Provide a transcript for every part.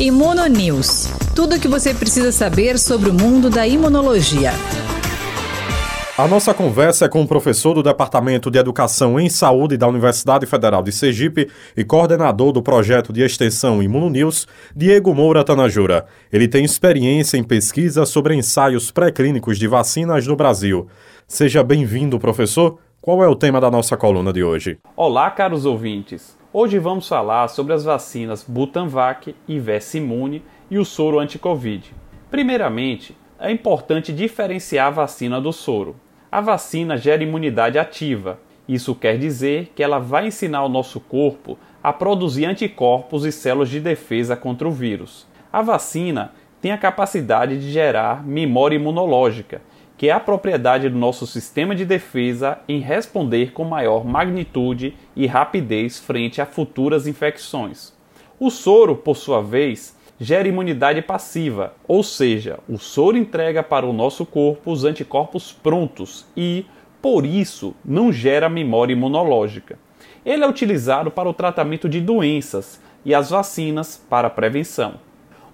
Imuno News. Tudo o que você precisa saber sobre o mundo da imunologia. A nossa conversa é com o professor do Departamento de Educação em Saúde da Universidade Federal de Sergipe e coordenador do projeto de extensão Imunonews, Diego Moura Tanajura. Ele tem experiência em pesquisa sobre ensaios pré-clínicos de vacinas no Brasil. Seja bem-vindo, professor. Qual é o tema da nossa coluna de hoje? Olá, caros ouvintes. Hoje vamos falar sobre as vacinas Butanvac e Vessimune e o soro anti-Covid. Primeiramente, é importante diferenciar a vacina do soro. A vacina gera imunidade ativa. Isso quer dizer que ela vai ensinar o nosso corpo a produzir anticorpos e células de defesa contra o vírus. A vacina tem a capacidade de gerar memória imunológica, que é a propriedade do nosso sistema de defesa em responder com maior magnitude e rapidez frente a futuras infecções. O soro, por sua vez, gera imunidade passiva, ou seja, o soro entrega para o nosso corpo os anticorpos prontos e, por isso, não gera memória imunológica. Ele é utilizado para o tratamento de doenças e as vacinas para prevenção.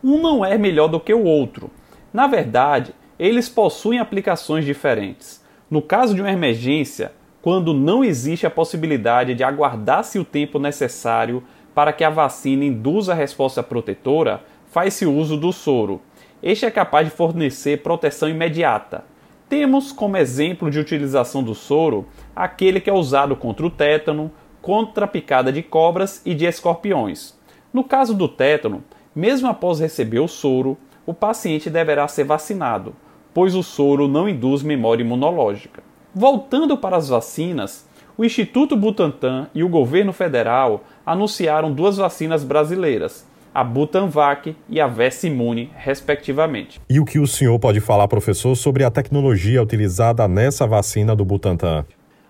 Um não é melhor do que o outro. Na verdade, eles possuem aplicações diferentes. No caso de uma emergência, quando não existe a possibilidade de aguardar-se o tempo necessário para que a vacina induza a resposta protetora, faz-se uso do soro. Este é capaz de fornecer proteção imediata. Temos como exemplo de utilização do soro aquele que é usado contra o tétano, contra a picada de cobras e de escorpiões. No caso do tétano, mesmo após receber o soro, o paciente deverá ser vacinado, pois o soro não induz memória imunológica. Voltando para as vacinas, o Instituto Butantan e o governo federal anunciaram duas vacinas brasileiras, a Butanvac e a Vessimune, respectivamente. E o que o senhor pode falar, professor, sobre a tecnologia utilizada nessa vacina do Butantan?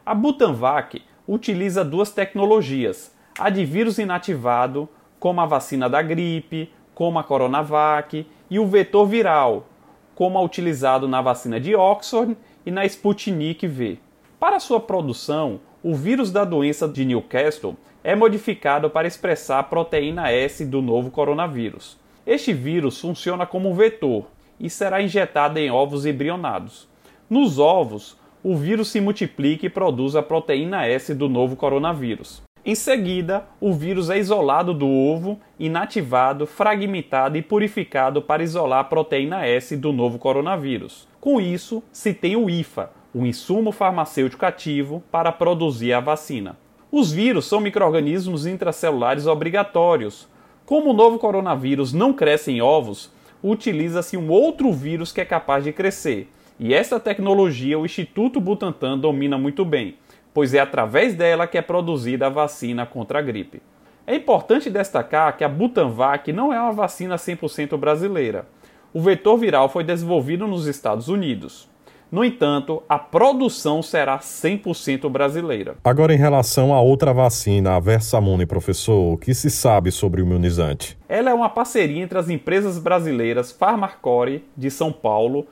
A Butanvac utiliza duas tecnologias: a de vírus inativado, como a vacina da gripe, como a Coronavac, e o vetor viral, como a utilizado na vacina de Oxford e na Sputnik V. Para sua produção, o vírus da doença de Newcastle é modificado para expressar a proteína S do novo coronavírus. Este vírus funciona como vetor e será injetado em ovos embrionados. Nos ovos, o vírus se multiplica e produz a proteína S do novo coronavírus. Em seguida, o vírus é isolado do ovo, inativado, fragmentado e purificado para isolar a proteína S do novo coronavírus. Com isso, se tem o IFA, o insumo farmacêutico ativo para produzir a vacina. Os vírus são microrganismos intracelulares obrigatórios. Como o novo coronavírus não cresce em ovos, utiliza-se um outro vírus que é capaz de crescer. E essa tecnologia o Instituto Butantan domina muito bem, pois é através dela que é produzida a vacina contra a gripe. É importante destacar que a Butanvac não é uma vacina 100% brasileira. O vetor viral foi desenvolvido nos Estados Unidos. No entanto, a produção será 100% brasileira. Agora, em relação à outra vacina, a Versamune, professor, o que se sabe sobre o imunizante? Ela é uma parceria entre as empresas brasileiras Pharmacore, de São Paulo,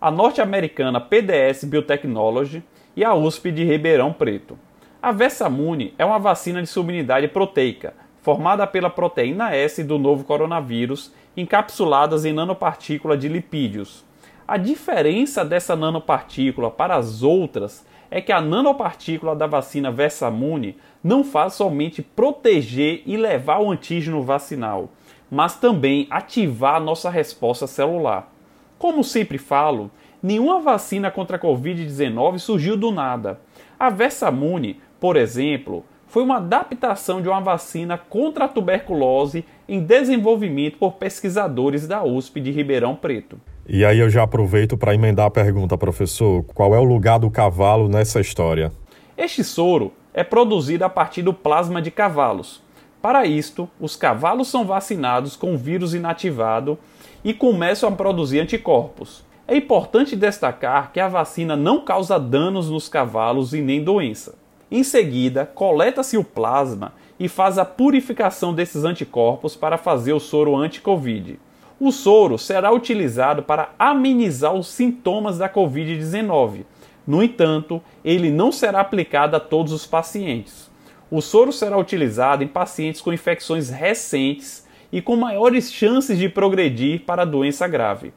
a norte-americana PDS Biotechnology e a USP de Ribeirão Preto. A Versamune é uma vacina de subunidade proteica, formada pela proteína S do novo coronavírus, encapsuladas em nanopartícula de lipídios, a diferença dessa nanopartícula para as outras é que a nanopartícula da vacina Versamune não faz somente proteger e levar o antígeno vacinal, mas também ativar nossa resposta celular. Como sempre falo, nenhuma vacina contra a Covid-19 surgiu do nada. A Versamune, por exemplo, foi uma adaptação de uma vacina contra a tuberculose em desenvolvimento por pesquisadores da USP de Ribeirão Preto. E aí eu já aproveito para emendar a pergunta, professor: qual é o lugar do cavalo nessa história? Este soro é produzido a partir do plasma de cavalos. Para isto, os cavalos são vacinados com o vírus inativado e começam a produzir anticorpos. É importante destacar que a vacina não causa danos nos cavalos e nem doença. Em seguida, coleta-se o plasma e faz a purificação desses anticorpos para fazer o soro anti-Covid. O soro será utilizado para amenizar os sintomas da Covid-19. No entanto, ele não será aplicado a todos os pacientes. O soro será utilizado em pacientes com infecções recentes e com maiores chances de progredir para doença grave.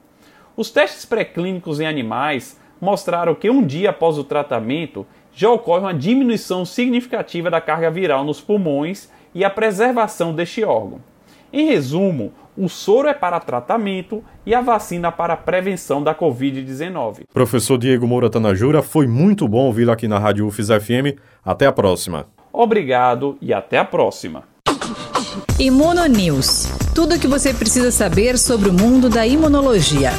Os testes pré-clínicos em animais mostraram que um dia após o tratamento já ocorre uma diminuição significativa da carga viral nos pulmões e a preservação deste órgão. Em resumo, o soro é para tratamento e a vacina para prevenção da Covid-19. Professor Diego Moura Tanajura, foi muito bom ouvi-lo aqui na Rádio UFIS FM. Até a próxima. Obrigado e até a próxima. Imuno News. Tudo o que você precisa saber sobre o mundo da imunologia.